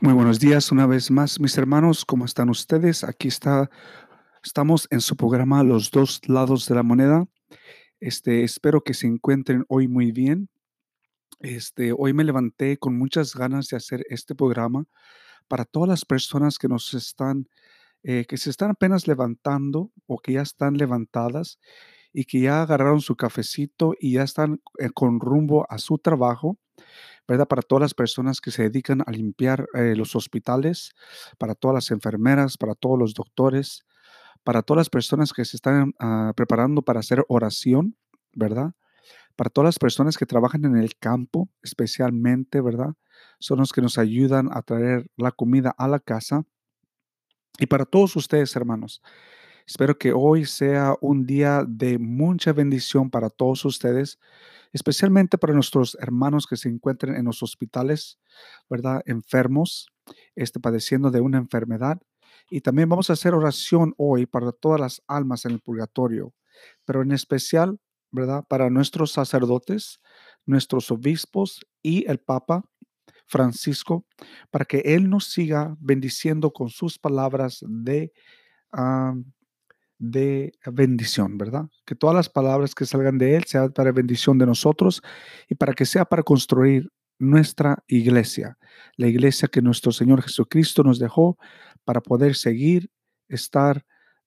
Muy buenos días una vez más, mis hermanos. ¿Cómo están ustedes? Aquí está, estamos en su programa Los dos lados de la moneda. Este, espero que se encuentren hoy muy bien. Este, hoy me levanté con muchas ganas de hacer este programa para todas las personas que nos están, eh, que se están apenas levantando o que ya están levantadas y que ya agarraron su cafecito y ya están eh, con rumbo a su trabajo ¿verdad? Para todas las personas que se dedican a limpiar eh, los hospitales, para todas las enfermeras, para todos los doctores, para todas las personas que se están ah, preparando para hacer oración, ¿verdad? Para todas las personas que trabajan en el campo, especialmente, ¿verdad? Son los que nos ayudan a traer la comida a la casa. Y para todos ustedes, hermanos, espero que hoy sea un día de mucha bendición para todos ustedes especialmente para nuestros hermanos que se encuentren en los hospitales, ¿verdad? Enfermos, este, padeciendo de una enfermedad. Y también vamos a hacer oración hoy para todas las almas en el purgatorio, pero en especial, ¿verdad? Para nuestros sacerdotes, nuestros obispos y el Papa Francisco, para que Él nos siga bendiciendo con sus palabras de ah, de bendición, ¿verdad? Que todas las palabras que salgan de Él sean para bendición de nosotros y para que sea para construir nuestra iglesia, la iglesia que nuestro Señor Jesucristo nos dejó para poder seguir, estar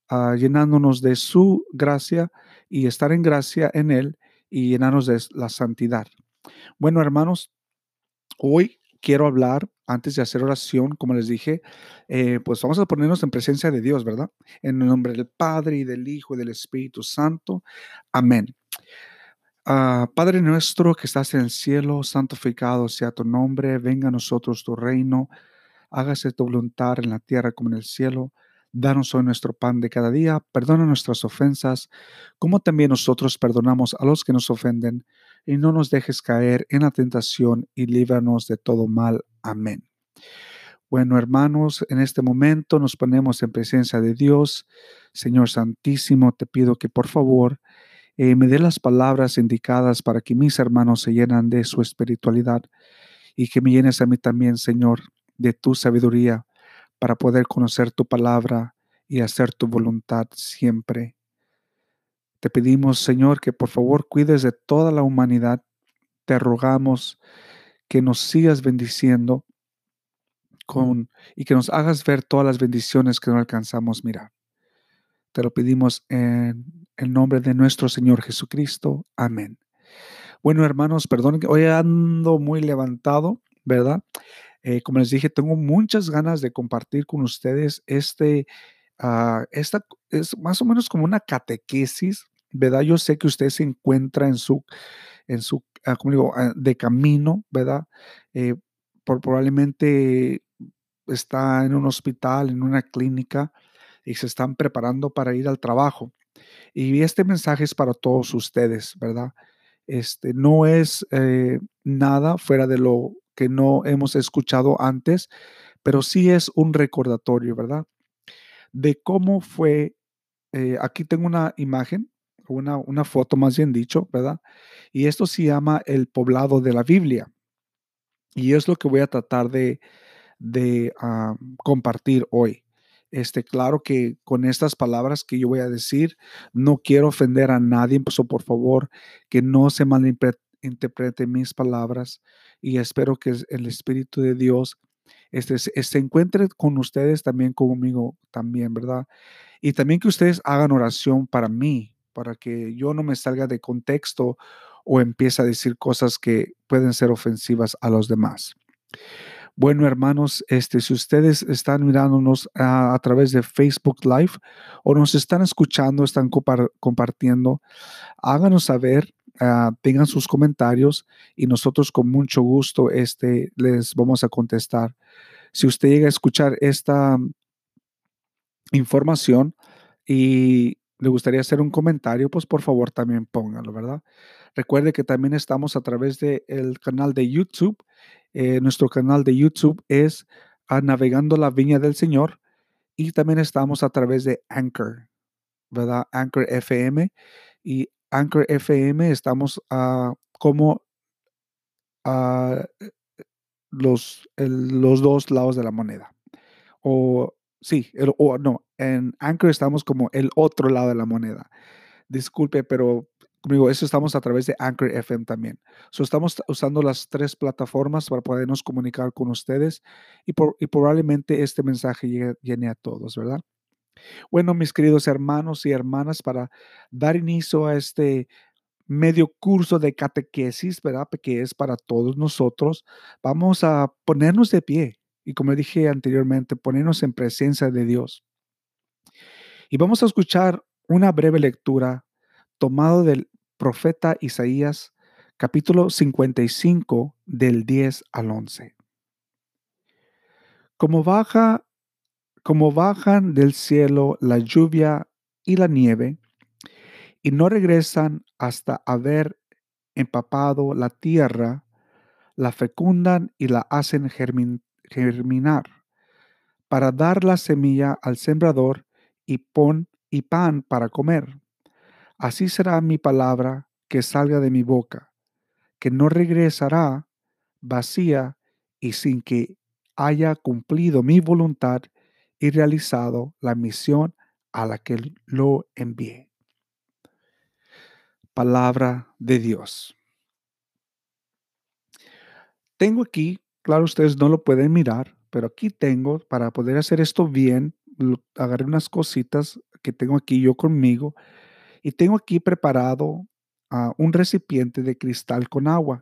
ah, llenándonos de su gracia y estar en gracia en Él y llenarnos de la santidad. Bueno, hermanos, hoy quiero hablar, antes de hacer oración, como les dije, eh, pues vamos a ponernos en presencia de Dios, ¿verdad? En el nombre del Padre y del Hijo y del Espíritu Santo. Amén. Ah, Padre nuestro que estás en el cielo, santificado sea tu nombre, venga a nosotros tu reino, hágase tu voluntad en la tierra como en el cielo. Danos hoy nuestro pan de cada día, perdona nuestras ofensas, como también nosotros perdonamos a los que nos ofenden y no nos dejes caer en la tentación y líbranos de todo mal. Amén. Bueno, hermanos, en este momento nos ponemos en presencia de Dios. Señor Santísimo, te pido que por favor eh, me dé las palabras indicadas para que mis hermanos se llenan de su espiritualidad y que me llenes a mí también, Señor, de tu sabiduría para poder conocer tu palabra y hacer tu voluntad siempre. Te pedimos, Señor, que por favor cuides de toda la humanidad. Te rogamos que nos sigas bendiciendo con, y que nos hagas ver todas las bendiciones que no alcanzamos mirar. Te lo pedimos en el nombre de nuestro Señor Jesucristo. Amén. Bueno, hermanos, perdón que hoy ando muy levantado, ¿verdad? Eh, como les dije, tengo muchas ganas de compartir con ustedes este, uh, esta es más o menos como una catequesis, ¿verdad? Yo sé que usted se encuentra en su, en su, digo, uh, de camino, ¿verdad? Eh, probablemente está en un hospital, en una clínica y se están preparando para ir al trabajo. Y este mensaje es para todos ustedes, ¿verdad? Este no es eh, nada fuera de lo que no hemos escuchado antes, pero sí es un recordatorio, ¿verdad? De cómo fue, eh, aquí tengo una imagen, una, una foto más bien dicho, ¿verdad? Y esto se llama el poblado de la Biblia. Y es lo que voy a tratar de, de uh, compartir hoy. Este, claro que con estas palabras que yo voy a decir, no quiero ofender a nadie, pues, por favor, que no se malinterpreten mis palabras y espero que el Espíritu de Dios este, se encuentre con ustedes también conmigo también, ¿verdad? Y también que ustedes hagan oración para mí, para que yo no me salga de contexto o empiece a decir cosas que pueden ser ofensivas a los demás. Bueno, hermanos, este, si ustedes están mirándonos a, a través de Facebook Live o nos están escuchando, están compartiendo, háganos saber uh, tengan sus comentarios y nosotros con mucho gusto este, les vamos a contestar. Si usted llega a escuchar esta información y le gustaría hacer un comentario, pues por favor también póngalo, ¿verdad? Recuerde que también estamos a través del el canal de YouTube. Eh, nuestro canal de YouTube es a Navegando la Viña del Señor y también estamos a través de Anchor, ¿verdad? Anchor FM y Anchor FM estamos como uh, los, los dos lados de la moneda. O sí, o no, en Anchor estamos como el otro lado de la moneda. Disculpe, pero conmigo, eso estamos a través de Anchor FM también. So, estamos usando las tres plataformas para podernos comunicar con ustedes y, por, y probablemente este mensaje llegue, llene a todos, ¿verdad? Bueno, mis queridos hermanos y hermanas, para dar inicio a este medio curso de catequesis, ¿verdad? Que es para todos nosotros. Vamos a ponernos de pie y como dije anteriormente, ponernos en presencia de Dios. Y vamos a escuchar una breve lectura tomado del profeta Isaías, capítulo 55, del 10 al 11. Como baja como bajan del cielo la lluvia y la nieve, y no regresan hasta haber empapado la tierra, la fecundan y la hacen germinar, para dar la semilla al sembrador y, pon, y pan para comer. Así será mi palabra que salga de mi boca, que no regresará vacía y sin que haya cumplido mi voluntad y realizado la misión a la que lo envié. Palabra de Dios. Tengo aquí, claro, ustedes no lo pueden mirar, pero aquí tengo, para poder hacer esto bien, agarré unas cositas que tengo aquí yo conmigo y tengo aquí preparado ah, un recipiente de cristal con agua.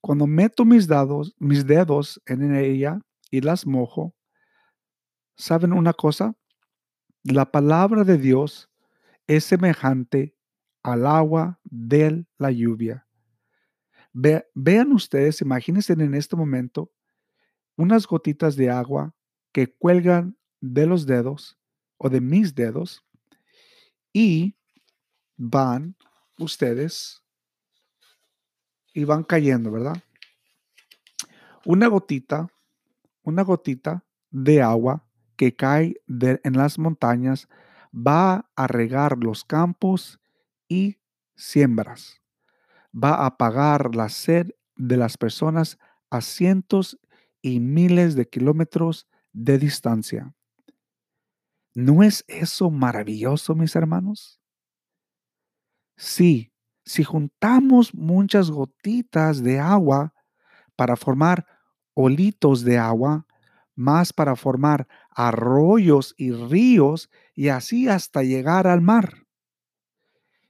Cuando meto mis, dados, mis dedos en ella y las mojo, ¿Saben una cosa? La palabra de Dios es semejante al agua de la lluvia. vean ustedes, imagínense en este momento unas gotitas de agua que cuelgan de los dedos o de mis dedos y van ustedes y van cayendo, ¿verdad? Una gotita, una gotita de agua que cae en las montañas va a regar los campos y siembras. Va a apagar la sed de las personas a cientos y miles de kilómetros de distancia. ¿No es eso maravilloso, mis hermanos? Sí, si juntamos muchas gotitas de agua para formar olitos de agua, más para formar arroyos y ríos y así hasta llegar al mar.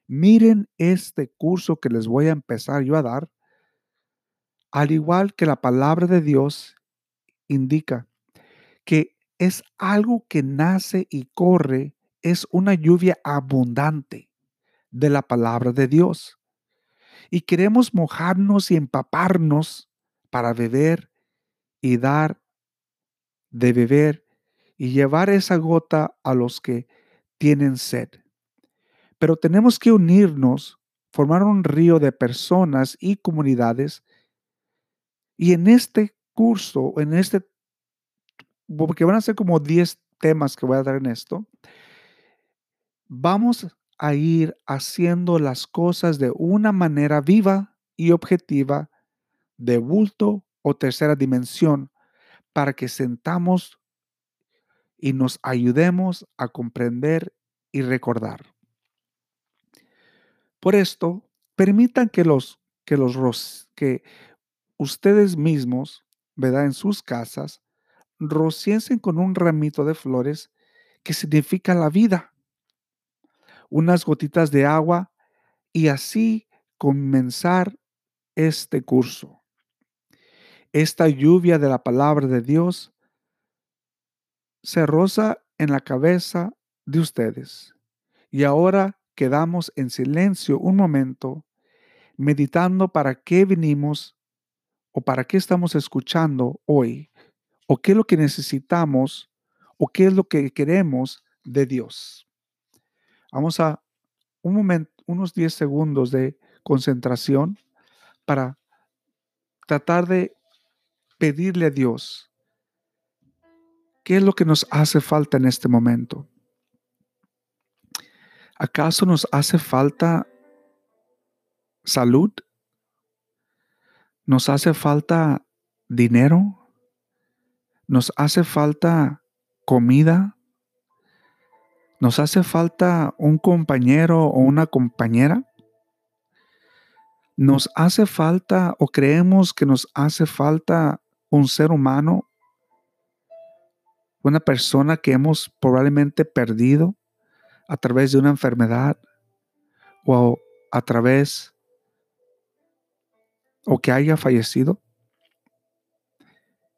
Miren este curso que les voy a empezar yo a dar. Al igual que la palabra de Dios indica que es algo que nace y corre, es una lluvia abundante de la palabra de Dios. Y queremos mojarnos y empaparnos para beber y dar de beber y llevar esa gota a los que tienen sed. Pero tenemos que unirnos, formar un río de personas y comunidades. Y en este curso, en este, porque van a ser como 10 temas que voy a dar en esto, vamos a ir haciendo las cosas de una manera viva y objetiva, de bulto o tercera dimensión, para que sentamos y nos ayudemos a comprender y recordar. Por esto, permitan que los que los que ustedes mismos, ¿verdad? En sus casas, rociesen con un ramito de flores que significa la vida. Unas gotitas de agua y así comenzar este curso esta lluvia de la palabra de Dios se roza en la cabeza de ustedes. Y ahora quedamos en silencio un momento, meditando para qué venimos o para qué estamos escuchando hoy, o qué es lo que necesitamos, o qué es lo que queremos de Dios. Vamos a un momento, unos 10 segundos de concentración para tratar de pedirle a Dios qué es lo que nos hace falta en este momento. ¿Acaso nos hace falta salud? ¿Nos hace falta dinero, nos hace falta comida, nos hace falta un compañero o una compañera, nos hace falta o creemos que nos hace falta un ser humano, una persona que hemos probablemente perdido a través de una enfermedad o a través o que haya fallecido.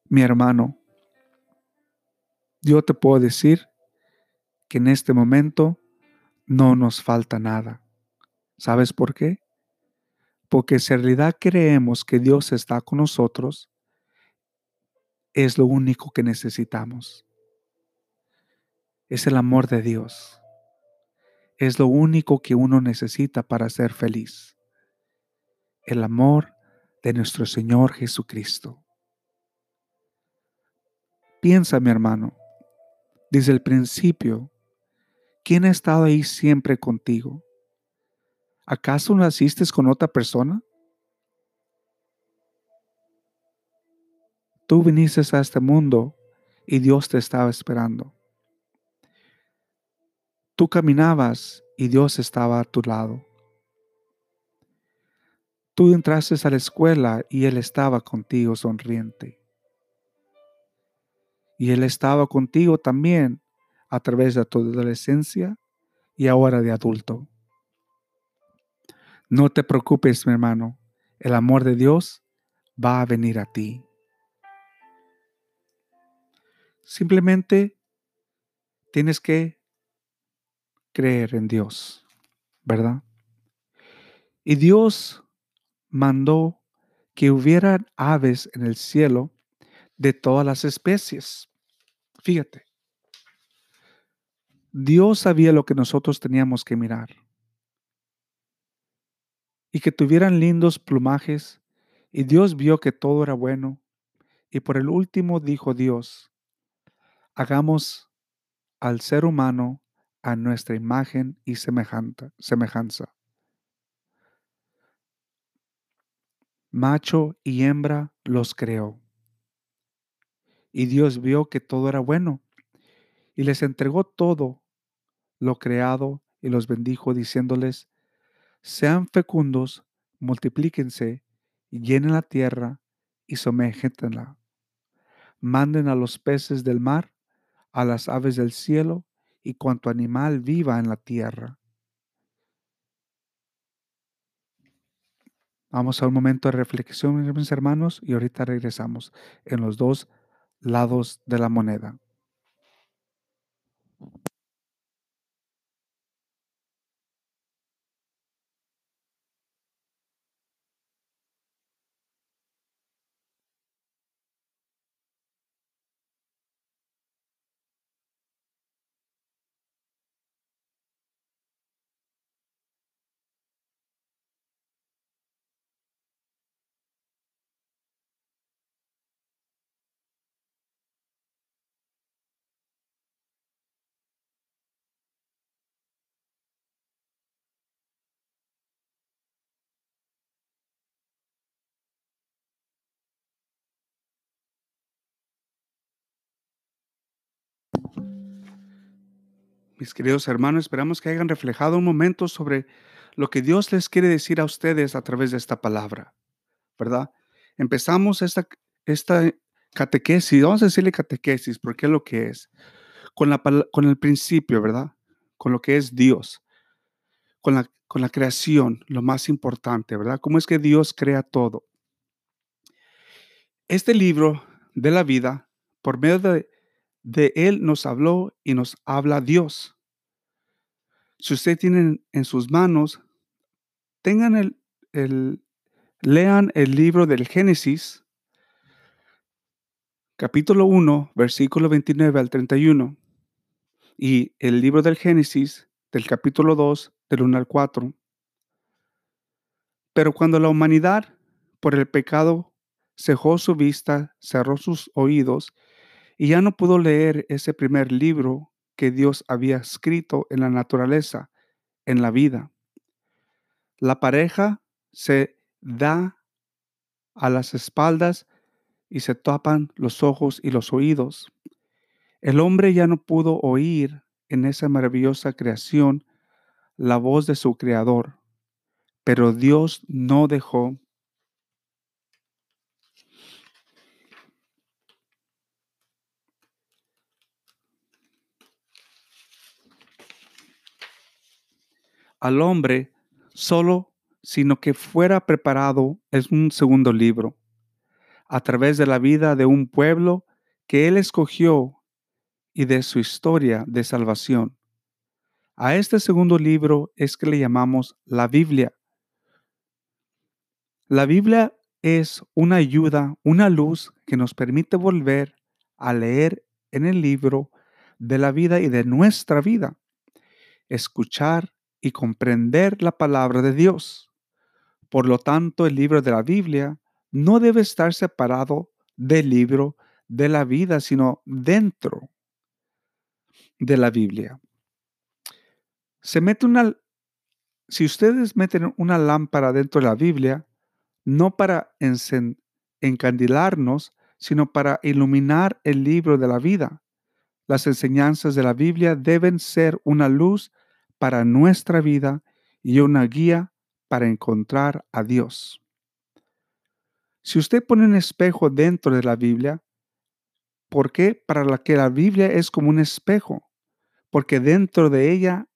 Mi hermano, yo te puedo decir que en este momento no nos falta nada. ¿Sabes por qué? Porque si en realidad creemos que Dios está con nosotros, es lo único que necesitamos. Es el amor de Dios. Es lo único que uno necesita para ser feliz. El amor de nuestro Señor Jesucristo. Piensa, mi hermano, desde el principio, ¿quién ha estado ahí siempre contigo? ¿Acaso naciste con otra persona? Tú viniste a este mundo y Dios te estaba esperando. Tú caminabas y Dios estaba a tu lado. Tú entraste a la escuela y Él estaba contigo sonriente y Él estaba contigo también a través de tu adolescencia y ahora de adulto. No te preocupes, mi hermano, el amor de Dios va a venir a ti. Simplemente tienes que creer en Dios, ¿verdad? Y Dios mandó que hubieran aves en el cielo de todas las especies. Fíjate, Dios sabía lo que nosotros teníamos que mirar. Y que tuvieran lindos plumajes, y Dios vio que todo era bueno. Y por el último dijo Dios, hagamos al ser humano a nuestra imagen y semejanza. Macho y hembra los creó. Y Dios vio que todo era bueno, y les entregó todo lo creado y los bendijo, diciéndoles, sean fecundos, multiplíquense, llenen la tierra y soméjenla. Manden a los peces del mar, a las aves del cielo y cuanto animal viva en la tierra. Vamos a un momento de reflexión, mis hermanos, y ahorita regresamos en los dos lados de la moneda. Mis queridos hermanos, esperamos que hayan reflejado un momento sobre lo que Dios les quiere decir a ustedes a través de esta palabra, ¿verdad? Empezamos esta, esta catequesis, vamos a decirle catequesis, porque es lo que es, con, la, con el principio, ¿verdad? Con lo que es Dios, con la, con la creación, lo más importante, ¿verdad? ¿Cómo es que Dios crea todo? Este libro de la vida, por medio de de Él nos habló y nos habla Dios. Si usted tiene en sus manos, tengan el, el, lean el libro del Génesis, capítulo 1, versículo 29 al 31, y el libro del Génesis, del capítulo 2, del 1 al 4. Pero cuando la humanidad, por el pecado, cejó su vista, cerró sus oídos y ya no pudo leer ese primer libro que Dios había escrito en la naturaleza, en la vida. La pareja se da a las espaldas y se tapan los ojos y los oídos. El hombre ya no pudo oír en esa maravillosa creación la voz de su creador, pero Dios no dejó al hombre solo, sino que fuera preparado es un segundo libro, a través de la vida de un pueblo que él escogió y de su historia de salvación. A este segundo libro es que le llamamos la Biblia. La Biblia es una ayuda, una luz que nos permite volver a leer en el libro de la vida y de nuestra vida, escuchar y comprender la palabra de Dios. Por lo tanto, el libro de la Biblia no debe estar separado del libro de la vida, sino dentro de la Biblia. Se mete una, si ustedes meten una lámpara dentro de la Biblia, no para encandilarnos, sino para iluminar el libro de la vida. Las enseñanzas de la Biblia deben ser una luz para nuestra vida y una guía para encontrar a Dios. Si usted pone un espejo dentro de la Biblia, ¿por qué? Para la que la Biblia es como un espejo, porque dentro de ella,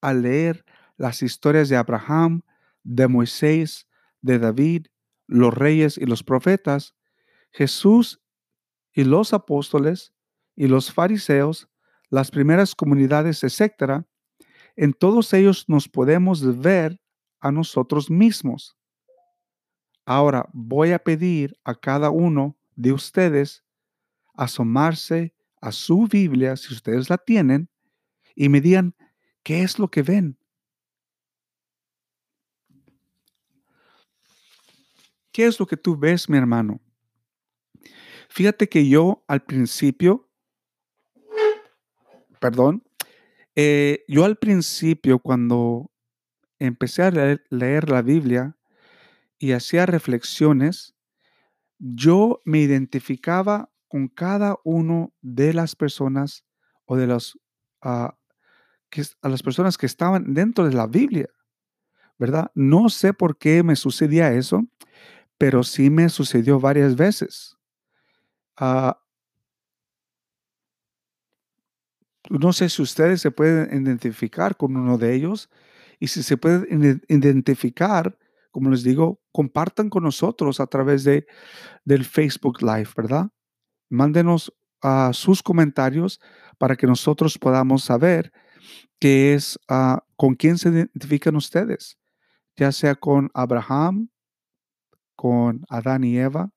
al leer las historias de Abraham, de Moisés, de David, los reyes y los profetas, Jesús y los apóstoles y los fariseos, las primeras comunidades, etcétera, en todos ellos nos podemos ver a nosotros mismos. Ahora voy a pedir a cada uno de ustedes asomarse a su Biblia, si ustedes la tienen, y me digan qué es lo que ven. ¿Qué es lo que tú ves, mi hermano? Fíjate que yo al principio, perdón, eh, yo al principio, cuando empecé a leer, la Biblia y hacía reflexiones, yo me identificaba con cada uno de las personas o de los, ah, que, a las personas que estaban dentro de la Biblia, ¿verdad? No sé por qué me sucedía eso, pero sí me sucedió varias veces. Ah, no sé si ustedes se pueden identificar con uno de ellos y si se pueden identificar, como les digo, compartan con nosotros a través de, del Facebook Live, ¿verdad? Mándenos a sus comentarios para que nosotros podamos saber qué es, ah, con quién se identifican ustedes, ya sea con Abraham, con Adán y Eva.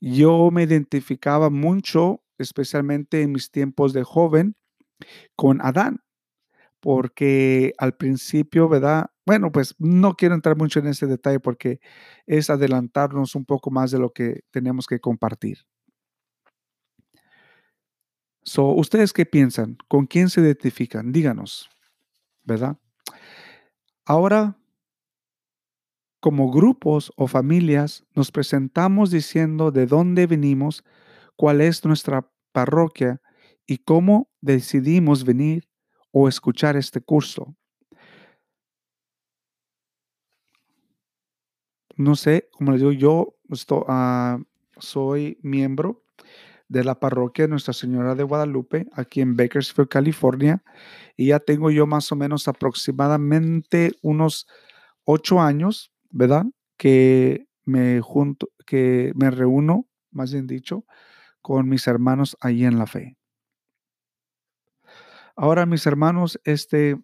Yo me identificaba mucho especialmente en mis tiempos de joven, con Adán, porque al principio, ¿verdad? Bueno, pues no quiero entrar mucho en ese detalle porque es adelantarnos un poco más de lo que tenemos que compartir. So, ¿Ustedes qué piensan? ¿Con quién se identifican? Díganos, ¿verdad? Ahora, como grupos o familias, nos presentamos diciendo de dónde venimos cuál es nuestra parroquia y cómo decidimos venir o escuchar este curso. No sé, como les digo, yo ah, soy miembro de la parroquia Nuestra Señora de Guadalupe, aquí en Bakersfield, California, y ya tengo yo más o menos aproximadamente unos ocho años, ¿verdad? Que me junto, que me reúno, más bien dicho, con mis hermanos ahí en la fe. Ahora, mis hermanos, este,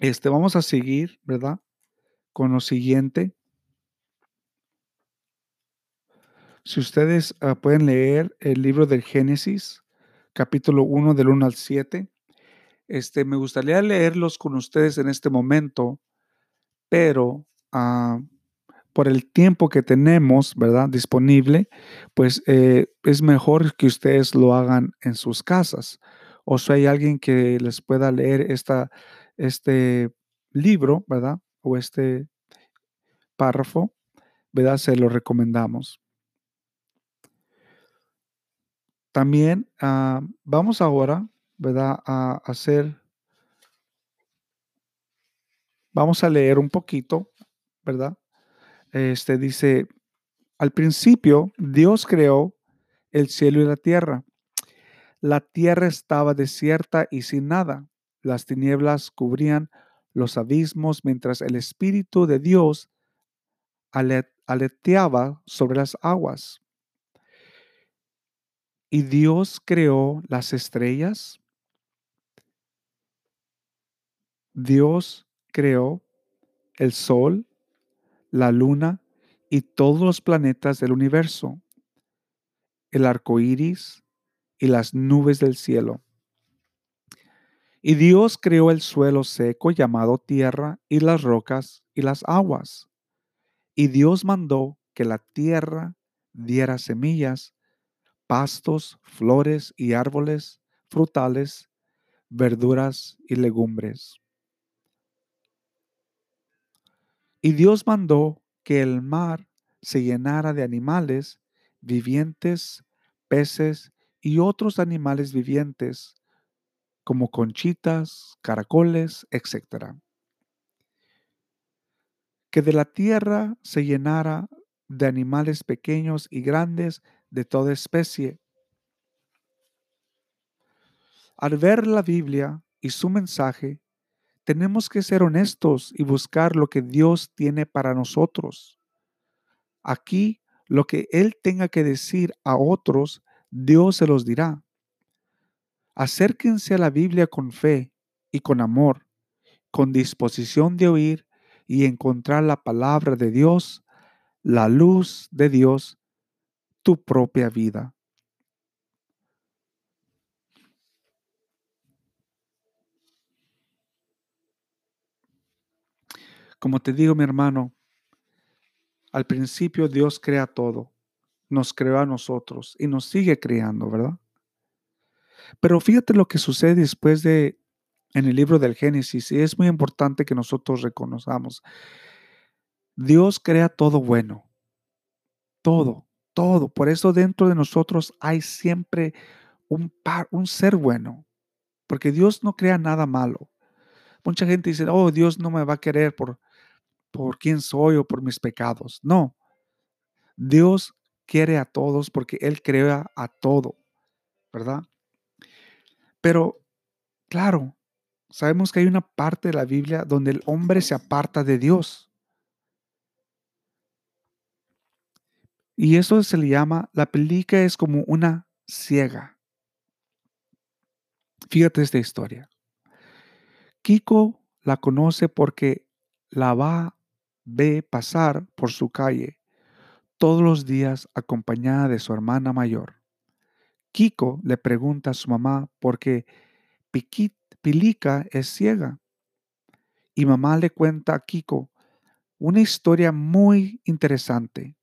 este, vamos a seguir, ¿verdad? Con lo siguiente. Si ustedes ah, pueden leer el libro del Génesis, capítulo 1 del 1 al 7, este, me gustaría leerlos con ustedes en este momento, pero uh, por el tiempo que tenemos, ¿verdad? Disponible, pues eh, es mejor que ustedes lo hagan en sus casas. O si hay alguien que les pueda leer esta, este libro, ¿verdad? O este párrafo, ¿verdad? Se lo recomendamos. También ah, vamos ahora, ¿verdad? A hacer, vamos a leer un poquito, ¿verdad? Este dice, al principio Dios creó el cielo y la tierra. La tierra estaba desierta y sin nada. Las tinieblas cubrían los abismos mientras el Espíritu de Dios aleteaba sobre las aguas. Y Dios creó las estrellas. Dios creó el sol, la luna y todos los planetas del universo, el arco iris y las nubes del cielo. Y Dios creó el suelo seco llamado tierra y las rocas y las aguas. Y Dios mandó que la tierra diera semillas pastos, flores y árboles frutales, verduras y legumbres. Y Dios mandó que el mar se llenara de animales vivientes, peces y otros animales vivientes, como conchitas, caracoles, etc. Que de la tierra se llenara de animales pequeños y grandes, de toda especie. Al ver la Biblia y su mensaje, tenemos que ser honestos y buscar lo que Dios tiene para nosotros. Aquí, lo que Él tenga que decir a otros, Dios se los dirá. Acérquense a la Biblia con fe y con amor, con disposición de oír y encontrar la palabra de Dios, la luz de Dios tu propia vida. Como te digo, mi hermano, al principio Dios crea todo, nos creó a nosotros y nos sigue creando, ¿verdad? Pero fíjate lo que sucede después de en el libro del Génesis y es muy importante que nosotros reconozcamos. Dios crea todo bueno, todo todo. Por eso dentro de nosotros hay siempre un, un ser bueno, porque Dios no crea nada malo. Mucha gente dice, oh, Dios no me va a querer por, por quién soy o por mis pecados. No, Dios quiere a todos porque Él crea a todo, ¿verdad? Pero, claro, sabemos que hay una parte de la Biblia donde el hombre se aparta de Dios. Y eso se le llama, la pelica es como una ciega. Fíjate esta historia. Kiko la conoce porque la va, ve pasar por su calle todos los días acompañada de su hermana mayor. Kiko le pregunta a su mamá por qué Pilica es ciega. Y mamá le cuenta a Kiko una historia muy interesante.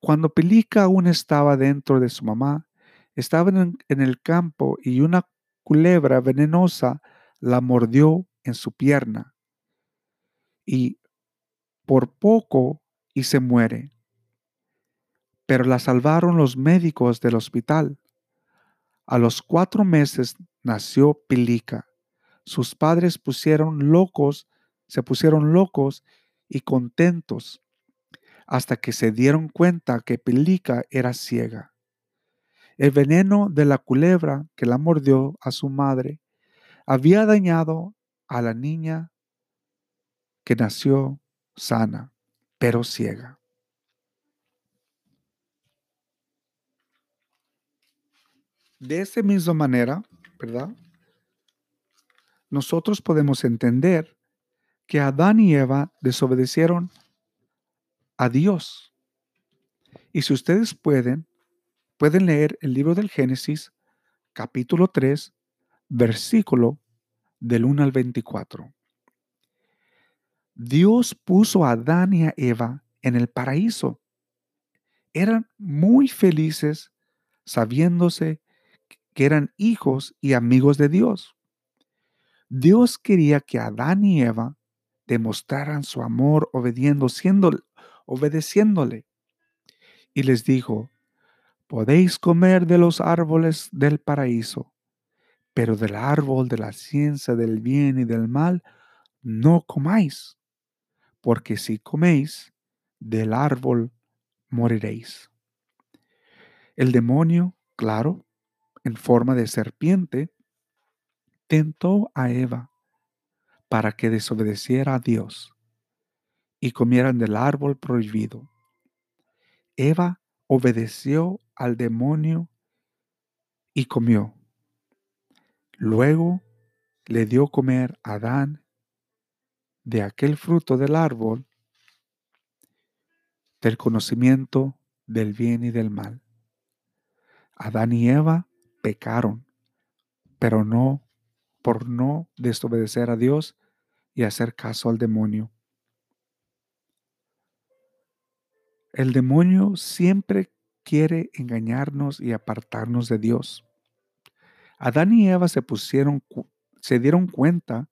Cuando Pelica aún estaba dentro de su mamá, estaba en, el campo y una culebra venenosa la mordió en su pierna. Y por poco y se muere. Pero la salvaron los médicos del hospital. A los cuatro meses nació Pelica. Sus padres pusieron locos, se pusieron locos y contentos hasta que se dieron cuenta que Pelica era ciega. El veneno de la culebra que la mordió a su madre había dañado a la niña que nació sana, pero ciega. De esa misma manera, ¿verdad? Nosotros podemos entender que Adán y Eva desobedecieron a Dios. Y si ustedes pueden, pueden leer el libro del Génesis, capítulo 3, versículo del 1 al 24. Dios puso a Adán y a Eva en el paraíso. Eran muy felices sabiéndose que eran hijos y amigos de Dios. Dios quería que Adán y Eva demostraran su amor obediendo, siendo obedeciéndole. Y les dijo, podéis comer de los árboles del paraíso, pero del árbol de la ciencia del bien y del mal no comáis, porque si coméis del árbol moriréis. El demonio, claro, en forma de serpiente, tentó a Eva para que desobedeciera a Dios y comieran del árbol prohibido. Eva obedeció al demonio y comió. Luego le dio comer a Adán de aquel fruto del árbol del conocimiento del bien y del mal. Adán y Eva pecaron, pero no por no desobedecer a Dios y hacer caso al demonio. El demonio siempre quiere engañarnos y apartarnos de Dios. Adán y Eva se pusieron, se dieron cuenta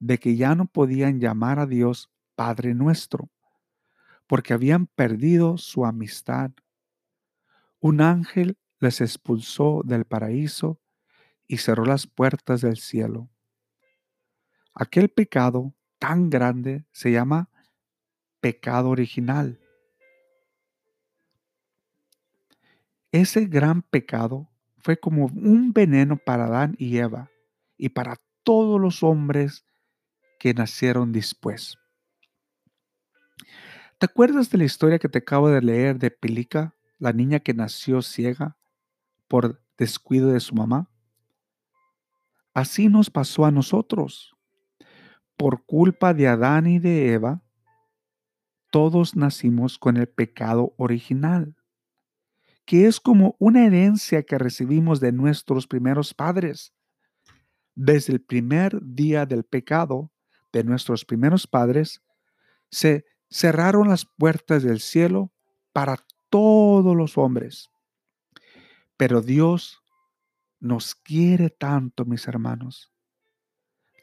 de que ya no podían llamar a Dios Padre nuestro, porque habían perdido su amistad. Un ángel les expulsó del paraíso y cerró las puertas del cielo. Aquel pecado tan grande se llama pecado original. Ese gran pecado fue como un veneno para Adán y Eva y para todos los hombres que nacieron después. ¿Te acuerdas de la historia que te acabo de leer de Pelica, la niña que nació ciega por descuido de su mamá? Así nos pasó a nosotros. Por culpa de Adán y de Eva, todos nacimos con el pecado original que es como una herencia que recibimos de nuestros primeros padres. Desde el primer día del pecado de nuestros primeros padres, se cerraron las puertas del cielo para todos los hombres. Pero Dios nos quiere tanto, mis hermanos.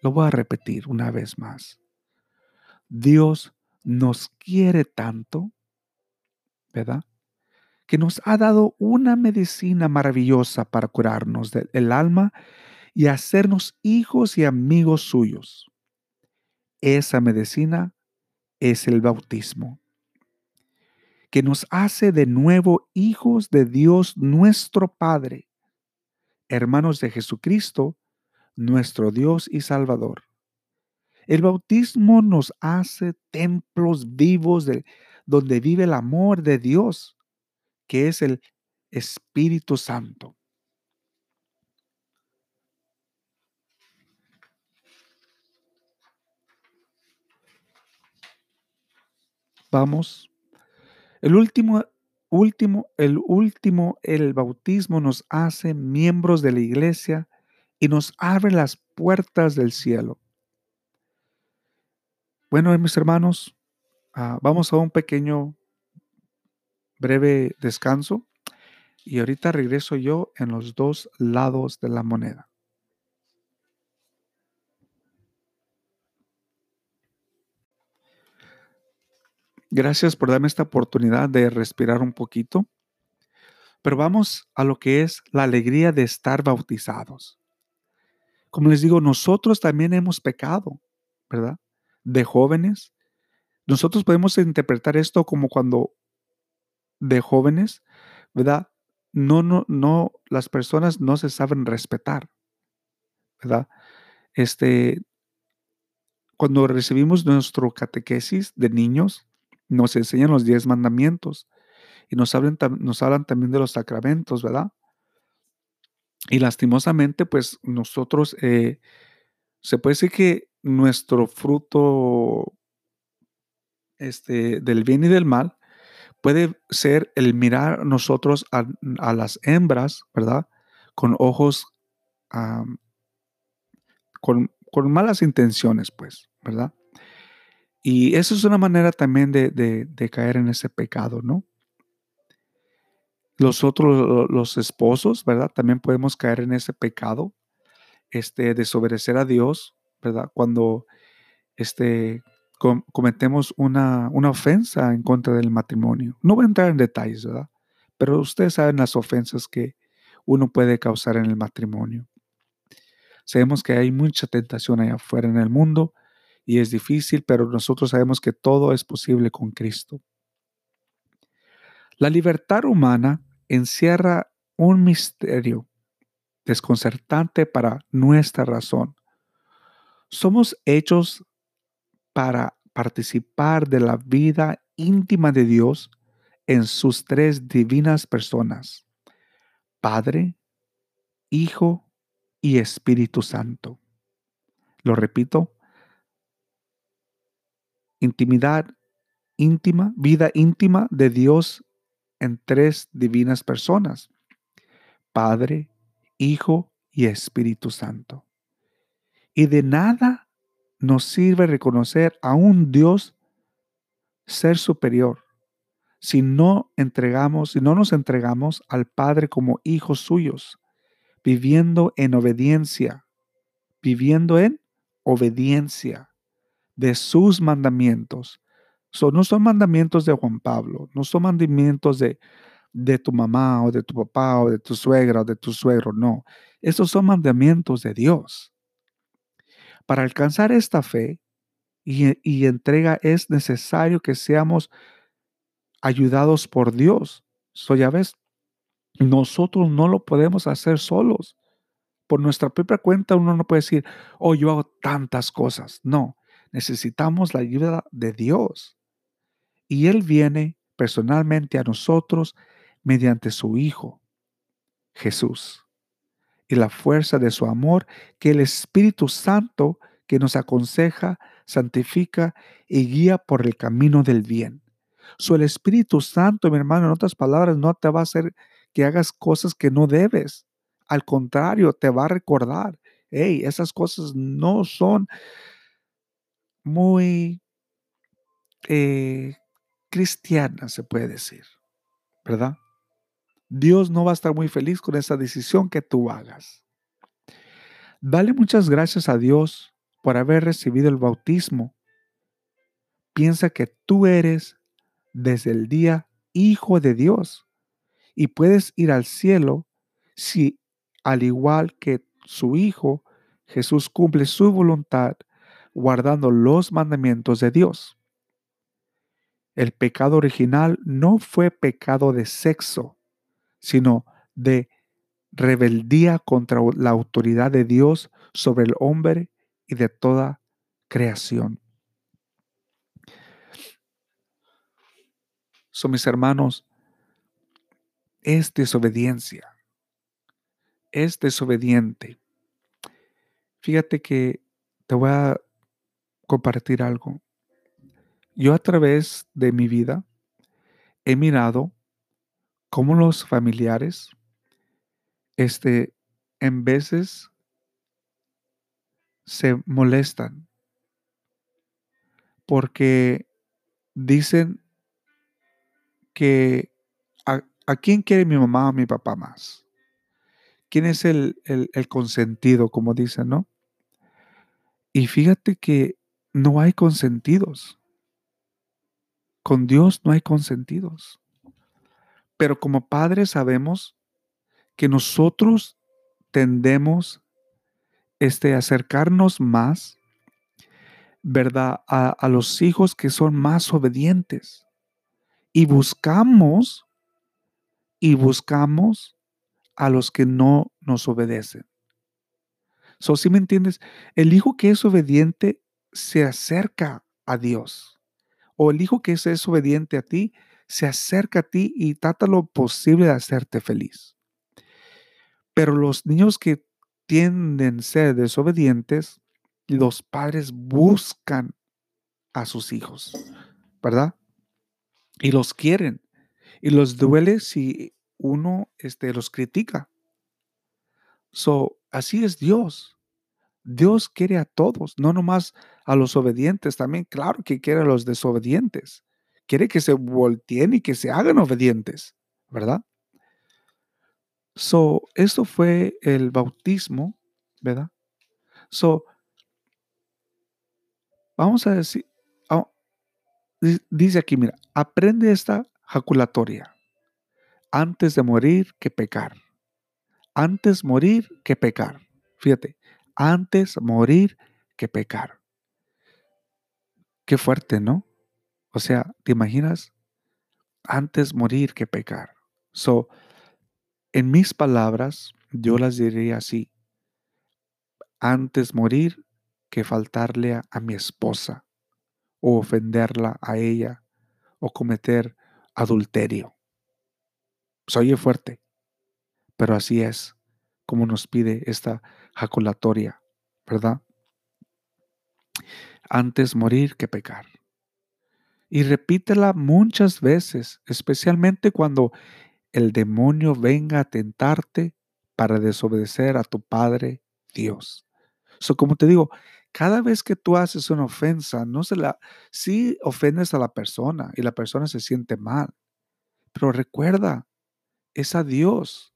Lo voy a repetir una vez más. Dios nos quiere tanto, ¿verdad? que nos ha dado una medicina maravillosa para curarnos del alma y hacernos hijos y amigos suyos. Esa medicina es el bautismo, que nos hace de nuevo hijos de Dios nuestro Padre, hermanos de Jesucristo, nuestro Dios y Salvador. El bautismo nos hace templos vivos de, donde vive el amor de Dios que es el Espíritu Santo. Vamos. El último, último, el último, el bautismo nos hace miembros de la iglesia y nos abre las puertas del cielo. Bueno, mis hermanos, ah, vamos a un pequeño breve descanso y ahorita regreso yo en los dos lados de la moneda. Gracias por darme esta oportunidad de respirar un poquito. Pero vamos a lo que es la alegría de estar bautizados. Como les digo, nosotros también hemos pecado, ¿verdad? De jóvenes. Nosotros podemos interpretar esto como cuando de jóvenes, ¿verdad? No, no, no, las personas no se saben respetar, ¿verdad? Este, cuando recibimos nuestro catequesis de niños, nos enseñan los diez mandamientos y nos hablan, también de los sacramentos, ¿verdad? Y lastimosamente, pues nosotros, eh, se puede decir que nuestro fruto este, del bien y del mal puede ser el mirar nosotros a, las hembras, ¿verdad? Con ojos, con, malas intenciones, pues, ¿verdad? Y eso es una manera también de, caer en ese pecado, ¿no? Los otros, los esposos, ¿verdad? También podemos caer en ese pecado, este, desobedecer a Dios, ¿verdad? Cuando, este, cometemos una, una ofensa en contra del matrimonio. No voy a entrar en detalles, ¿verdad? Pero ustedes saben las ofensas que uno puede causar en el matrimonio. Sabemos que hay mucha tentación allá afuera en el mundo y es difícil, pero nosotros sabemos que todo es posible con Cristo. La libertad humana encierra un misterio desconcertante para nuestra razón. Somos hechos para participar de la vida íntima de Dios en sus tres divinas personas, Padre, Hijo y Espíritu Santo. Lo repito, intimidad íntima, vida íntima de Dios en tres divinas personas, Padre, Hijo y Espíritu Santo. Y de nada nos sirve reconocer a un Dios ser superior si no entregamos, si no nos entregamos al Padre como hijos suyos, viviendo en obediencia, viviendo en obediencia de sus mandamientos. no son mandamientos de Juan Pablo, no son mandamientos de, de tu mamá o de tu papá o de tu suegra o de tu suegro, no. Estos son mandamientos de Dios. Para alcanzar esta fe y, y entrega es necesario que seamos ayudados por Dios. So, ya ves, nosotros no lo podemos hacer solos. Por nuestra propia cuenta uno no puede decir, oh, yo hago tantas cosas. No, necesitamos la ayuda de Dios. Y Él viene personalmente a nosotros mediante su Hijo, Jesús, y la fuerza de su amor que el Espíritu Santo que nos aconseja, santifica y guía por el camino del bien. So, el Espíritu Santo, mi hermano, en otras palabras, no te va a hacer que hagas cosas que no debes. Al contrario, te va a recordar, hey, esas cosas no son muy eh, cristianas, se puede decir, ¿verdad? Dios no va a estar muy feliz con esa decisión que tú hagas. Dale muchas gracias a Dios por haber recibido el bautismo. Piensa que tú eres desde el día hijo de Dios y puedes ir al cielo si, al igual que su Hijo, Jesús cumple su voluntad guardando los mandamientos de Dios. El pecado original no fue pecado de sexo, sino de rebeldía contra la autoridad de Dios sobre el hombre y de toda creación. Son mis hermanos, es desobediencia. Es desobediente. Fíjate que te voy a compartir algo. Yo a través de mi vida he mirado cómo los familiares, este, en veces se molestan porque dicen que a, quién quiere mi mamá o mi papá más. ¿Quién es el, el consentido, como dicen, no? Y fíjate que no hay consentidos. Con Dios no hay consentidos. Pero como padres sabemos que nosotros tendemos este, acercarnos más, ¿verdad? A, a los hijos que son más obedientes. Y buscamos, y buscamos a los que no nos obedecen. So, si me entiendes? El hijo que es obediente se acerca a Dios. O el hijo que es, obediente a ti se acerca a ti y trata lo posible de hacerte feliz. Pero los niños que tienden a ser desobedientes, los padres buscan a sus hijos, ¿verdad? Y los quieren. Y los duele si uno este, los critica. So, así es Dios. Dios quiere a todos, no nomás a los obedientes, también claro que quiere a los desobedientes quiere que se volteen y que se hagan obedientes, ¿verdad? So, esto fue el bautismo, ¿verdad? So, vamos a decir, dice aquí, mira, aprende esta jaculatoria. Antes de morir que pecar. Antes morir que pecar. Fíjate, antes morir que pecar. Qué fuerte, ¿no? O sea, ¿te imaginas? Antes morir que pecar. So, en mis palabras, yo las diría así. Antes morir que faltarle a, a mi esposa o ofenderla a ella o cometer adulterio. Se oye fuerte, pero así es como nos pide esta jaculatoria, ¿verdad? Antes morir que pecar. Y repítela muchas veces, especialmente cuando el demonio venga a tentarte para desobedecer a tu Padre Dios. So, como te digo, cada vez que tú haces una ofensa, no se la, sí ofendes a la persona y la persona se siente mal, pero recuerda, es a Dios,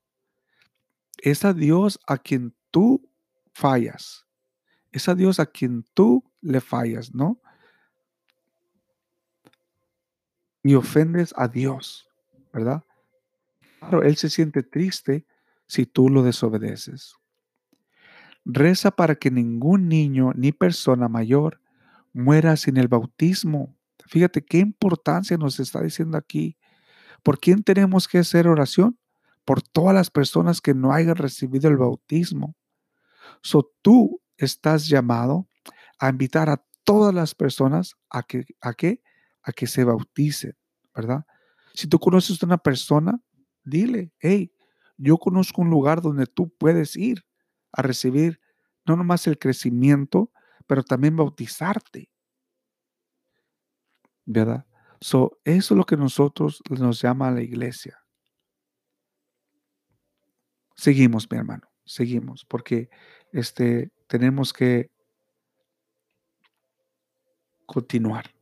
es a Dios a quien tú fallas, es a Dios a quien tú le fallas, ¿no? Y ofendes a Dios, ¿verdad? Claro, Él se siente triste si tú lo desobedeces. Reza para que ningún niño ni persona mayor muera sin el bautismo. Fíjate qué importancia nos está diciendo aquí. ¿Por quién tenemos que hacer oración? Por todas las personas que no hayan recibido el bautismo. So tú estás llamado a invitar a todas las personas a que, a a que se bauticen, ¿verdad? Si tú conoces a una persona, dile, hey, yo conozco un lugar donde tú puedes ir a recibir no nomás el crecimiento, pero también bautizarte. ¿Verdad? So, eso es lo que nosotros nos llama a la iglesia. Seguimos, mi hermano, seguimos, porque este, tenemos que continuar.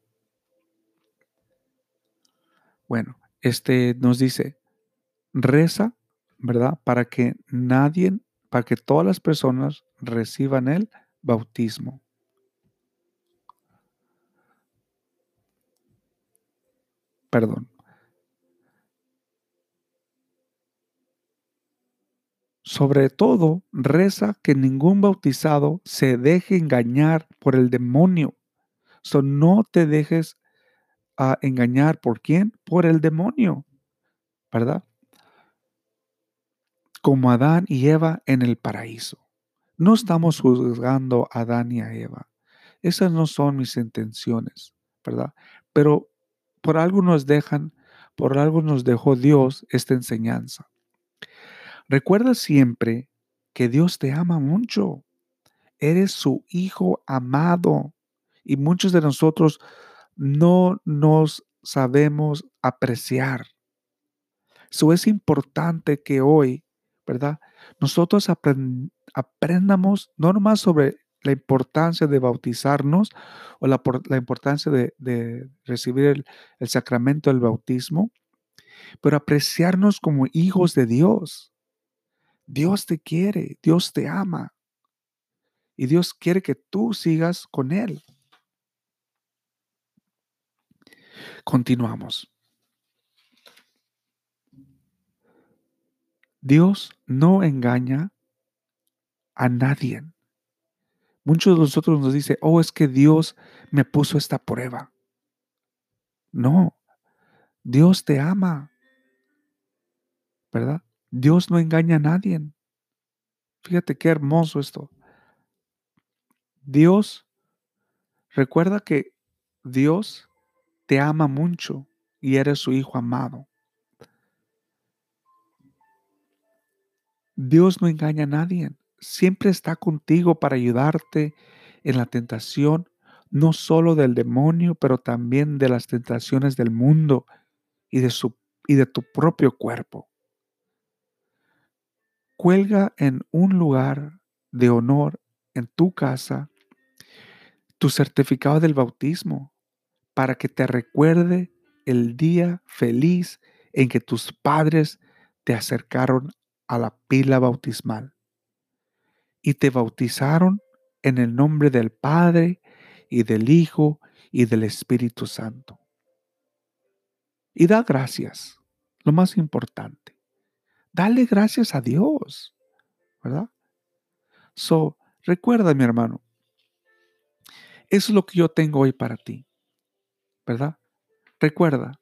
Bueno, este nos dice, reza, ¿verdad? Para que nadie para que todas las personas reciban el bautismo. Perdón. Sobre todo, reza que ningún bautizado se deje engañar por el demonio. So, no te dejes a ah, engañar por quién? Por el demonio. ¿Verdad? como Adán y Eva en el paraíso. No estamos juzgando a Adán y a Eva. Esas no son mis intenciones, ¿verdad? Pero por algo nos dejan, por algo nos dejó Dios esta enseñanza. Recuerda siempre que Dios te ama mucho. Eres su hijo amado. Y muchos de nosotros no nos sabemos apreciar. Eso es importante que hoy ¿verdad? Nosotros aprendamos no nomás sobre la importancia de bautizarnos o la, importancia de, recibir el, sacramento del bautismo, pero apreciarnos como hijos de Dios. Dios te quiere, Dios te ama y Dios quiere que tú sigas con Él. Continuamos. Dios no engaña a nadie. Muchos de nosotros nos dicen, oh, es que Dios me puso esta prueba. No, Dios te ama, ¿verdad? Dios no engaña a nadie. Fíjate qué hermoso esto. Dios, recuerda que Dios te ama mucho y eres su hijo amado. Dios no engaña a nadie. Siempre está contigo para ayudarte en la tentación, no solo del demonio, pero también de las tentaciones del mundo y de, su, y de tu propio cuerpo. Cuelga en un lugar de honor en tu casa tu certificado del bautismo para que te recuerde el día feliz en que tus padres te acercaron a la pila bautismal y te bautizaron en el nombre del Padre y del Hijo y del Espíritu Santo. y da gracias. Lo más importante. Dale gracias a Dios, ¿verdad? So, recuerda, mi hermano, eso es lo que yo tengo hoy para ti, ¿verdad? Recuerda,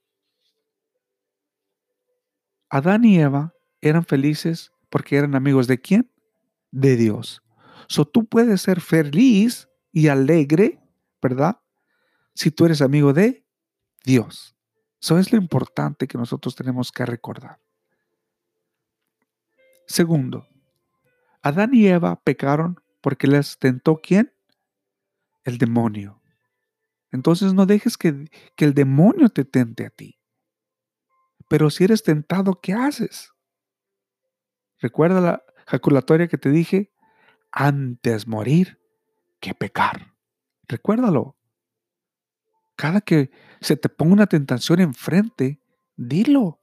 Adán y Eva eran felices porque eran amigos de quién? De Dios. So, tú puedes ser feliz y alegre, ¿verdad? Si tú eres amigo de Dios. Eso es lo importante que nosotros tenemos que recordar. Segundo, Adán y Eva pecaron porque les tentó quién? El demonio. Entonces no dejes que, que el demonio te tente a ti. Pero si eres tentado, ¿qué haces? Recuerda la jaculatoria que te dije, antes morir que pecar. Recuérdalo. Cada que se te ponga una tentación enfrente, dilo,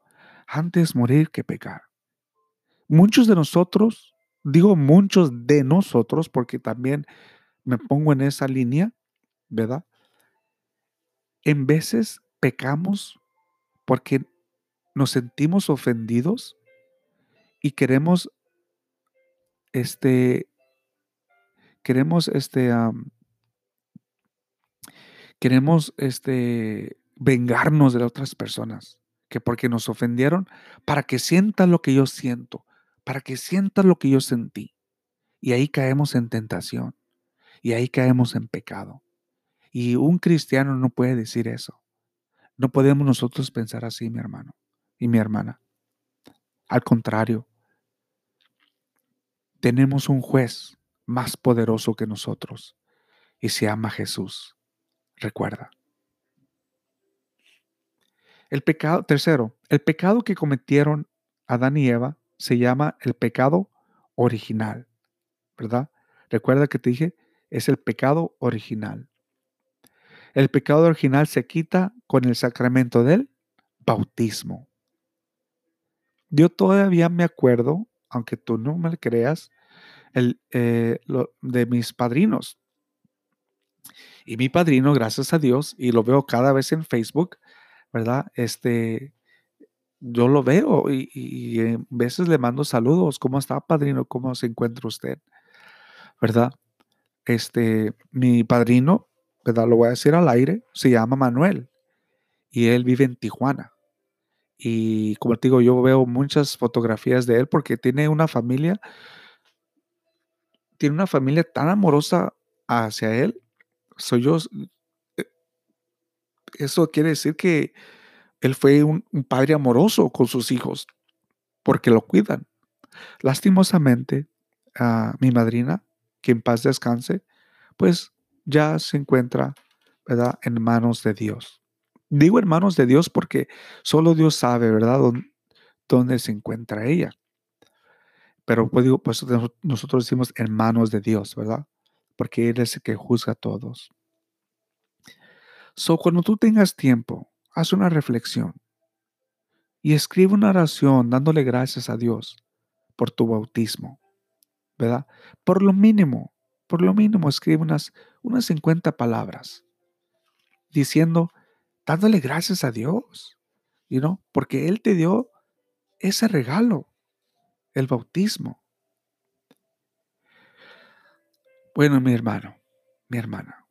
antes morir que pecar. Muchos de nosotros, digo muchos de nosotros, porque también me pongo en esa línea, ¿verdad? En veces pecamos porque nos sentimos ofendidos y queremos este queremos este queremos este vengarnos de las otras personas que porque nos ofendieron para que sientan lo que yo siento para que sientas lo que yo sentí y ahí caemos en tentación y ahí caemos en pecado y un cristiano no puede decir eso no podemos nosotros pensar así mi hermano y mi hermana. Al contrario, tenemos un juez más poderoso que nosotros y se llama Jesús. Recuerda. El pecado, tercero, el pecado que cometieron Adán y Eva se llama el pecado original, ¿verdad? Recuerda que te dije, es el pecado original. El pecado original se quita con el sacramento del bautismo. Yo todavía me acuerdo, aunque tú no me creas, el, eh, de mis padrinos. Y mi padrino, gracias a Dios, y lo veo cada vez en Facebook, ¿verdad? Este, yo lo veo y, y, a veces le mando saludos. ¿Cómo está, padrino? ¿Cómo se encuentra usted? ¿Verdad? Este, mi padrino, ¿verdad? Lo voy a decir al aire, se llama Manuel y él vive en Tijuana. Y como te digo, yo veo muchas fotografías de él porque tiene una familia, tiene una familia tan amorosa hacia él. Soy yo. Eh, eso quiere decir que él fue un, padre amoroso con sus hijos porque lo cuidan. Lastimosamente, a mi madrina, que en paz descanse, pues ya se encuentra, ¿verdad?, en manos de Dios. Digo hermanos de Dios porque solo Dios sabe, ¿verdad?, dónde, se encuentra ella. Pero pues digo, pues nosotros decimos hermanos de Dios, ¿verdad? Porque Él es el que juzga a todos. So, cuando tú tengas tiempo, haz una reflexión y escribe una oración dándole gracias a Dios por tu bautismo, ¿verdad? Por lo mínimo, por lo mínimo escribe unas, unas 50 palabras diciendo, dándole gracias a Dios, you know, porque Él te dio ese regalo, el bautismo. Bueno, mi hermano, mi hermana,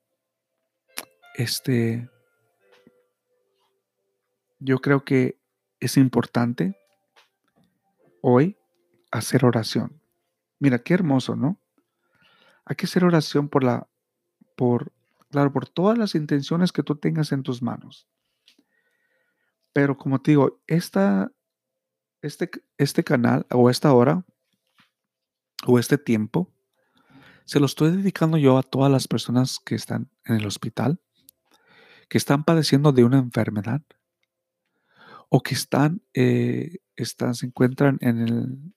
este, yo creo que es importante hoy hacer oración. Mira, qué hermoso, ¿no? Hay que hacer oración por la, por Claro, por todas las intenciones que tú tengas en tus manos. Pero como te digo, esta, este, este canal o esta hora o este tiempo, se lo estoy dedicando yo a todas las personas que están en el hospital, que están padeciendo de una enfermedad o que están, eh, están se encuentran en el,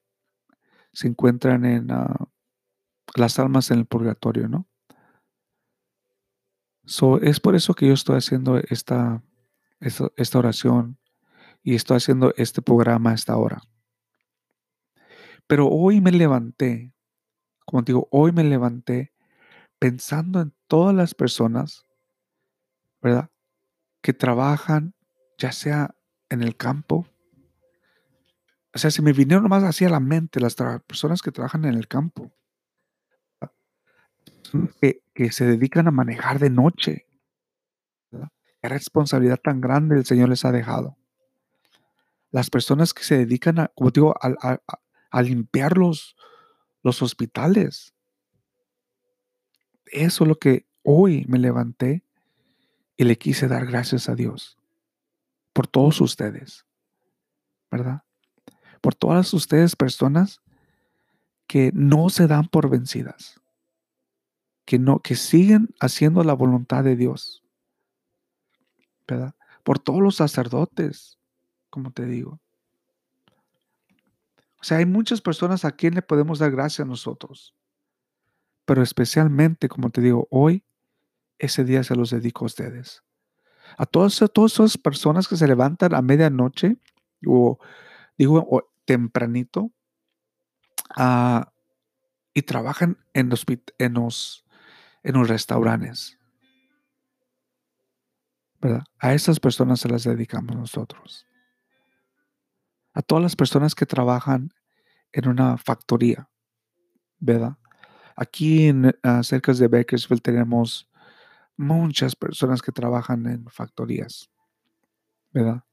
se encuentran en ah, las almas en el purgatorio, ¿no? es por eso que yo estoy haciendo esta, esta, oración y estoy haciendo este programa a esta hora. Pero hoy me levanté, como digo, hoy me levanté pensando en todas las personas, ¿verdad? Que trabajan, ya sea en el campo. O sea, se me vinieron más así a la mente las personas que trabajan en el campo, que, que se dedican a manejar de noche. Qué responsabilidad tan grande el Señor les ha dejado. Las personas que se dedican a, como digo, a, a limpiar los, los hospitales. Eso es lo que hoy me levanté y le quise dar gracias a Dios por todos ustedes, ¿verdad? Por todas ustedes personas que no se dan por vencidas, que no que siguen haciendo la voluntad de Dios. ¿Verdad? Por todos los sacerdotes, como te digo. O sea, hay muchas personas a quien le podemos dar gracias nosotros. Pero especialmente, como te digo, hoy ese día se los dedico a ustedes a todas, todas esas personas que se levantan a medianoche o digo tempranito ah, y trabajan en los, en los, en los restaurantes. ¿verdad? A esas personas se las dedicamos nosotros. A todas las personas que trabajan en una factoría, ¿verdad? Aquí en, ah, cerca de Bakersfield tenemos muchas personas que trabajan en factorías, ¿verdad?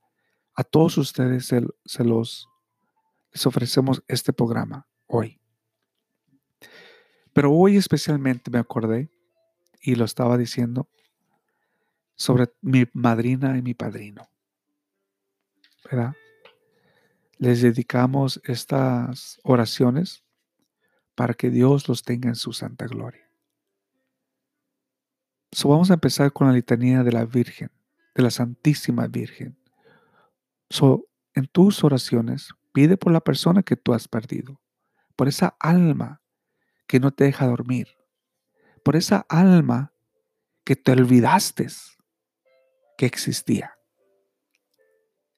A todos ustedes se, los les ofrecemos este programa hoy. Pero hoy especialmente me acordé y lo estaba diciendo sobre mi madrina y mi padrino. ¿Verdad? Les dedicamos estas oraciones para que Dios los tenga en su santa gloria vamos a empezar con la litanía de la Virgen, de la Santísima Virgen. So, en tus oraciones, pide por la persona que tú has perdido, por esa alma que no te deja dormir, por esa alma que te olvidaste que existía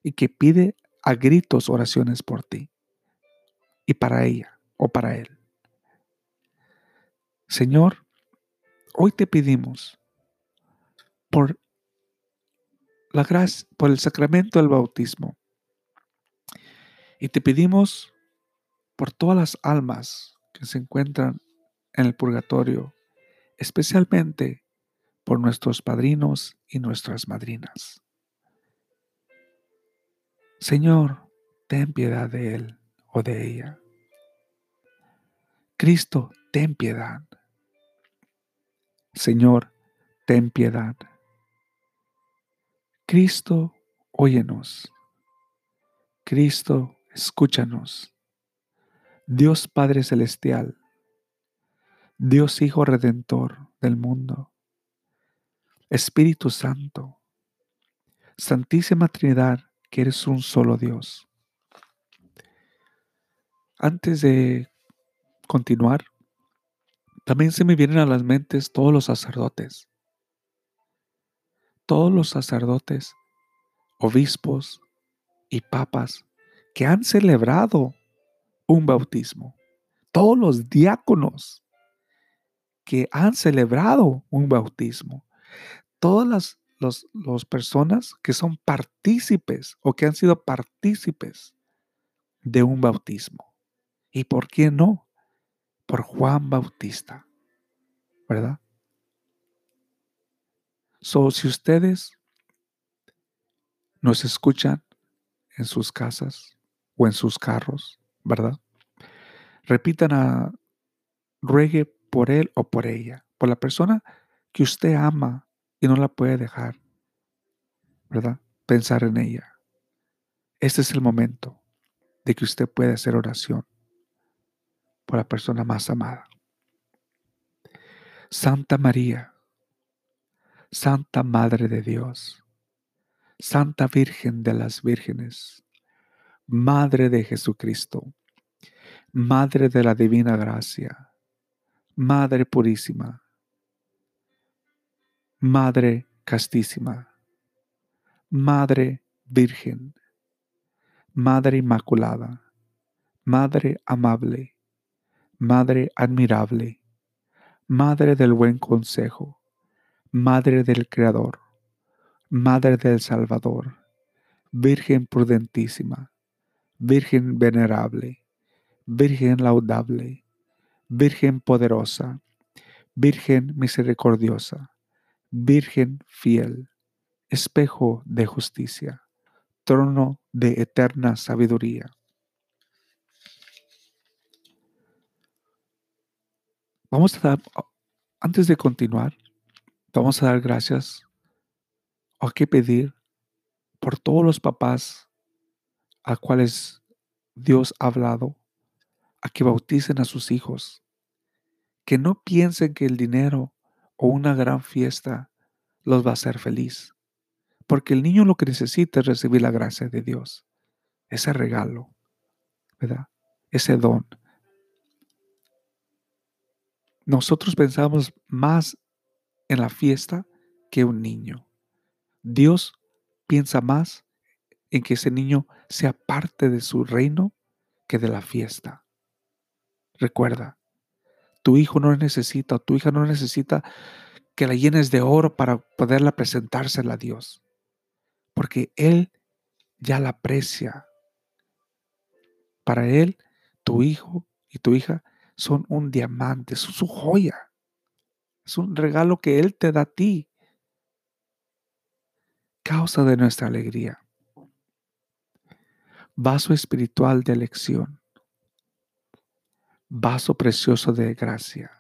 y que pide a gritos oraciones por ti y para ella o para él. Señor, hoy te pedimos por la gracia, por el sacramento del bautismo. Y te pedimos por todas las almas que se encuentran en el purgatorio, especialmente por nuestros padrinos y nuestras madrinas. Señor, ten piedad de él o de ella. Cristo, ten piedad. Señor, ten piedad. Cristo, óyenos. Cristo, escúchanos. Dios Padre Celestial, Dios Hijo Redentor del mundo, Espíritu Santo, Santísima Trinidad, que eres un solo Dios. Antes de continuar, también se me vienen a las mentes todos los sacerdotes todos los sacerdotes, obispos y papas que han celebrado un bautismo, todos los diáconos que han celebrado un bautismo, todas las personas que son partícipes o que han sido partícipes de un bautismo. ¿Y por qué no? Por Juan Bautista, ¿verdad? So, si ustedes nos escuchan en sus casas o en sus carros, ¿verdad? Repitan a, ruegue por él o por ella, por la persona que usted ama y no la puede dejar, ¿verdad? Pensar en ella. Este es el momento de que usted pueda hacer oración por la persona más amada. Santa María, Santa Madre de Dios, Santa Virgen de las Vírgenes, Madre de Jesucristo, Madre de la Divina Gracia, Madre Purísima, Madre Castísima, Madre Virgen, Madre Inmaculada, Madre Amable, Madre Admirable, Madre del Buen Consejo, Madre del Creador, Madre del Salvador, Virgen prudentísima, Virgen venerable, Virgen laudable, Virgen poderosa, Virgen misericordiosa, Virgen fiel, espejo de justicia, trono de eterna sabiduría. Vamos a dar, antes de continuar, vamos a dar gracias o que pedir por todos los papás a cuales Dios ha hablado, a que bauticen a sus hijos, que no piensen que el dinero o una gran fiesta los va a hacer feliz, porque el niño lo que necesita es recibir la gracia de Dios, ese regalo, ¿verdad? Ese don. Nosotros pensamos más en la fiesta que un niño. Dios piensa más en que ese niño sea parte de su reino que de la fiesta. Recuerda, tu hijo no necesita, tu hija no necesita que la llenes de oro para poderla presentársela a Dios, porque Él ya la aprecia. Para Él, tu hijo y tu hija son un diamante, son su joya. Es un regalo que Él te da a ti. Causa de nuestra alegría. Vaso espiritual de elección. Vaso precioso de gracia.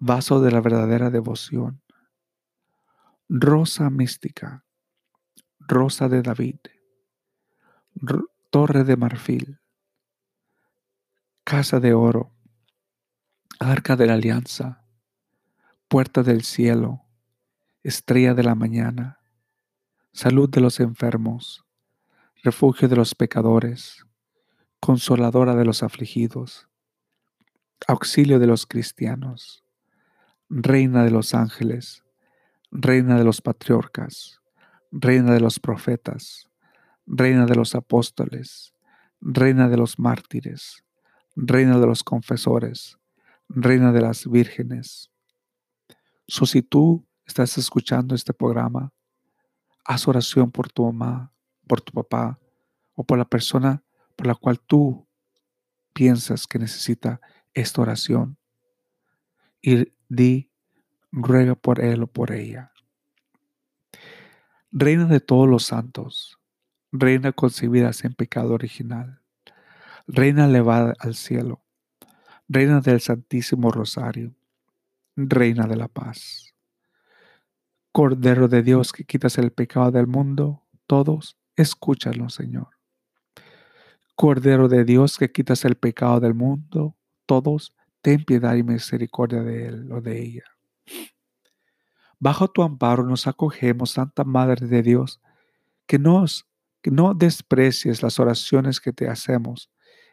Vaso de la verdadera devoción. Rosa mística. Rosa de David. torre de marfil. Casa de oro. Arca de la alianza puerta del cielo, estrella de la mañana, salud de los enfermos, refugio de los pecadores, consoladora de los afligidos, auxilio de los cristianos, reina de los ángeles, reina de los patriarcas, reina de los profetas, reina de los apóstoles, reina de los mártires, reina de los confesores, reina de las vírgenes, So, si tú estás escuchando este programa, haz oración por tu mamá, por tu papá o por la persona por la cual tú piensas que necesita esta oración. Y di, ruega por él o por ella. Reina de todos los santos, reina concebida sin pecado original, reina elevada al cielo, reina del Santísimo Rosario Reina de la paz. Cordero de Dios que quitas el pecado del mundo, todos escúchalo, Señor. Cordero de Dios que quitas el pecado del mundo, todos ten piedad y misericordia de él o de ella. Bajo tu amparo nos acogemos, Santa Madre de Dios, que, nos, que no desprecies las oraciones que te hacemos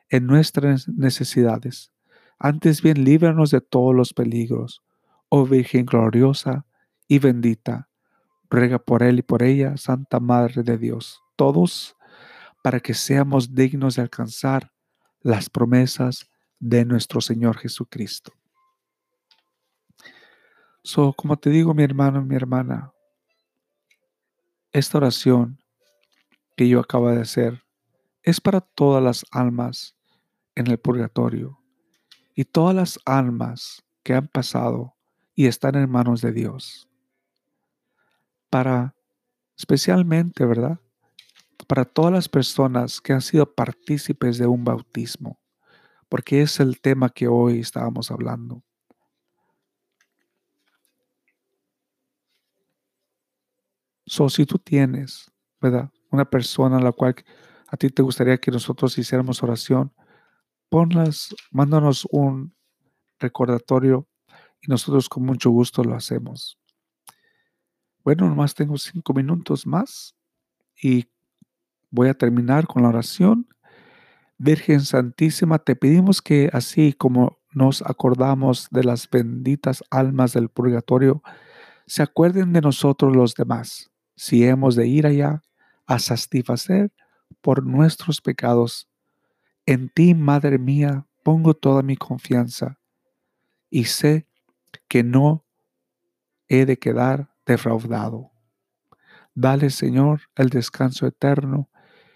en nuestras necesidades. Antes bien, líbranos de todos los peligros oh Virgen gloriosa y bendita, ruega por él y por ella, Santa Madre de Dios, todos, para que seamos dignos de alcanzar las promesas de nuestro Señor Jesucristo. So, como te digo, mi hermano, mi hermana, esta oración que yo acabo de hacer es para todas las almas en el purgatorio y todas las almas que han pasado y están en manos de Dios. Para, especialmente, ¿verdad? Para todas las personas que han sido partícipes de un bautismo, porque es el tema que hoy estábamos hablando. So, si tú tienes, ¿verdad? Una persona a la cual a ti te gustaría que nosotros hiciéramos oración, ponlas, mándanos un recordatorio y nosotros con mucho gusto lo hacemos. Bueno, nomás tengo cinco minutos más y voy a terminar con la oración. Virgen Santísima, te pedimos que así como nos acordamos de las benditas almas del purgatorio, se acuerden de nosotros los demás, si hemos de ir allá a satisfacer por nuestros pecados. En ti, Madre mía, pongo toda mi confianza y sé que no he de quedar defraudado. Dale, Señor, el descanso eterno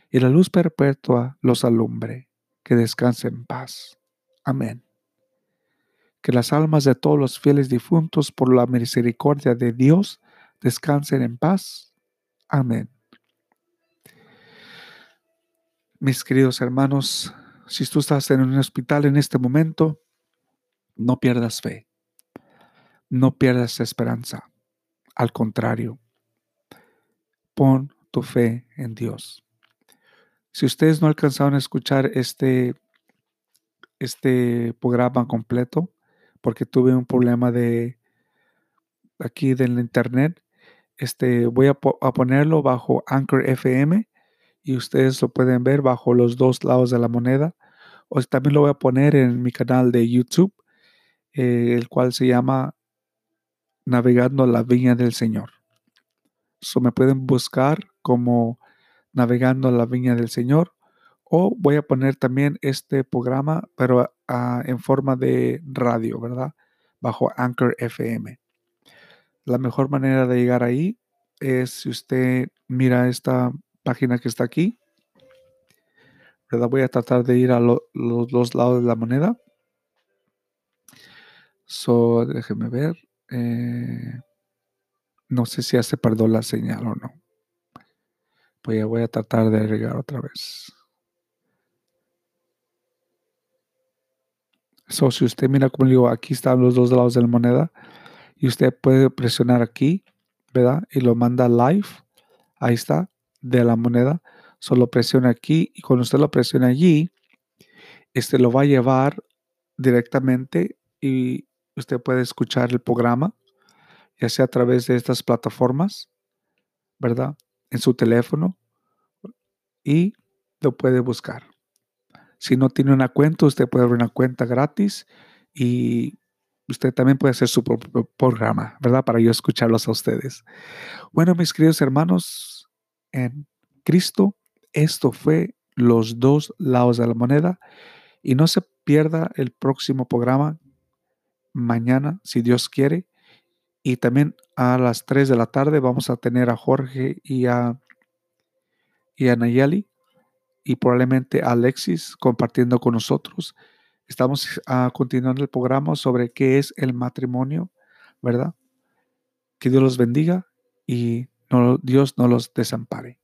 y la luz perpetua los alumbre. Que descanse en paz. Amén. Que las almas de todos los fieles difuntos por la misericordia de Dios descansen en paz. Amén. Mis queridos hermanos, si tú estás en un hospital en este momento, no pierdas fe, no pierdas esperanza. Al contrario, pon tu fe en Dios. Si ustedes no alcanzaron a escuchar este, este programa completo, porque tuve un problema de aquí del internet, este, voy a, ponerlo bajo Anchor FM y ustedes lo pueden ver bajo los dos lados de la moneda. O también lo voy a poner en mi canal de YouTube, eh, el cual se llama Navegando la Viña del Señor. Me pueden buscar como Navegando la Viña del Señor. O voy a poner también este programa, pero ah, en forma de radio, ¿verdad? Bajo Anchor FM. La mejor manera de llegar ahí es si usted mira esta página que está aquí. ¿verdad? Voy a tratar de ir a los dos lados de la moneda. So, déjeme ver. Eh, no sé si hace perdió la señal o no. Pues ya voy a tratar de agregar otra vez. So, si usted mira como digo, aquí están los dos lados de la moneda y usted puede presionar aquí, ¿verdad? Y lo manda live. Ahí está, de la moneda. Solo presiona aquí y cuando usted lo presiona allí, este lo va a llevar directamente y usted puede escuchar el programa, ya sea a través de estas plataformas, ¿verdad? En su teléfono y lo puede buscar. Si no tiene una cuenta, usted puede abrir una cuenta gratis y usted también puede hacer su propio programa, ¿verdad? Para yo escucharlos a ustedes. Bueno, mis queridos hermanos, en Cristo, esto fue los dos lados de la moneda y no se pierda el próximo programa mañana, si Dios quiere. Y también a las 3 de la tarde vamos a tener a Jorge y a, y a Nayeli y probablemente a Alexis compartiendo con nosotros. Estamos uh, continuando el programa sobre qué es el matrimonio, ¿verdad? Que Dios los bendiga y no, Dios no los desampare.